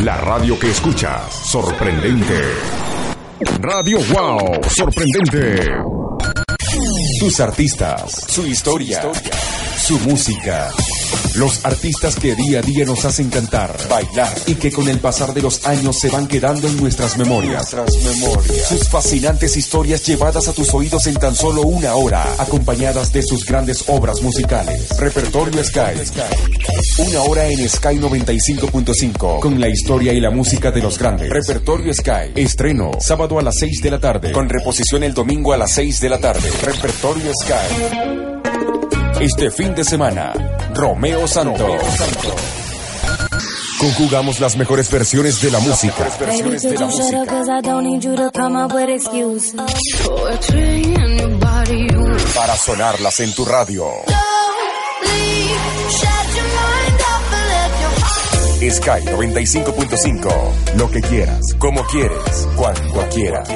La radio que escuchas, sorprendente. Radio Wow, sorprendente. Tus artistas, su historia, su música. Los artistas que día a día nos hacen cantar, bailar y que con el pasar de los años se van quedando en nuestras memorias. memorias. Sus fascinantes historias llevadas a tus oídos en tan solo una hora, acompañadas de sus grandes obras musicales. Repertorio Sky. Una hora en Sky 95.5 con la historia y la música de los grandes. Repertorio Sky. Estreno sábado a las 6 de la tarde con reposición el domingo a las 6 de la tarde. Repertorio Sky. Este fin de semana, Romeo Santos. Conjugamos las mejores versiones de la música. Para sonarlas en tu radio. Sky 95.5. Lo que quieras, como quieres, cuando quieras.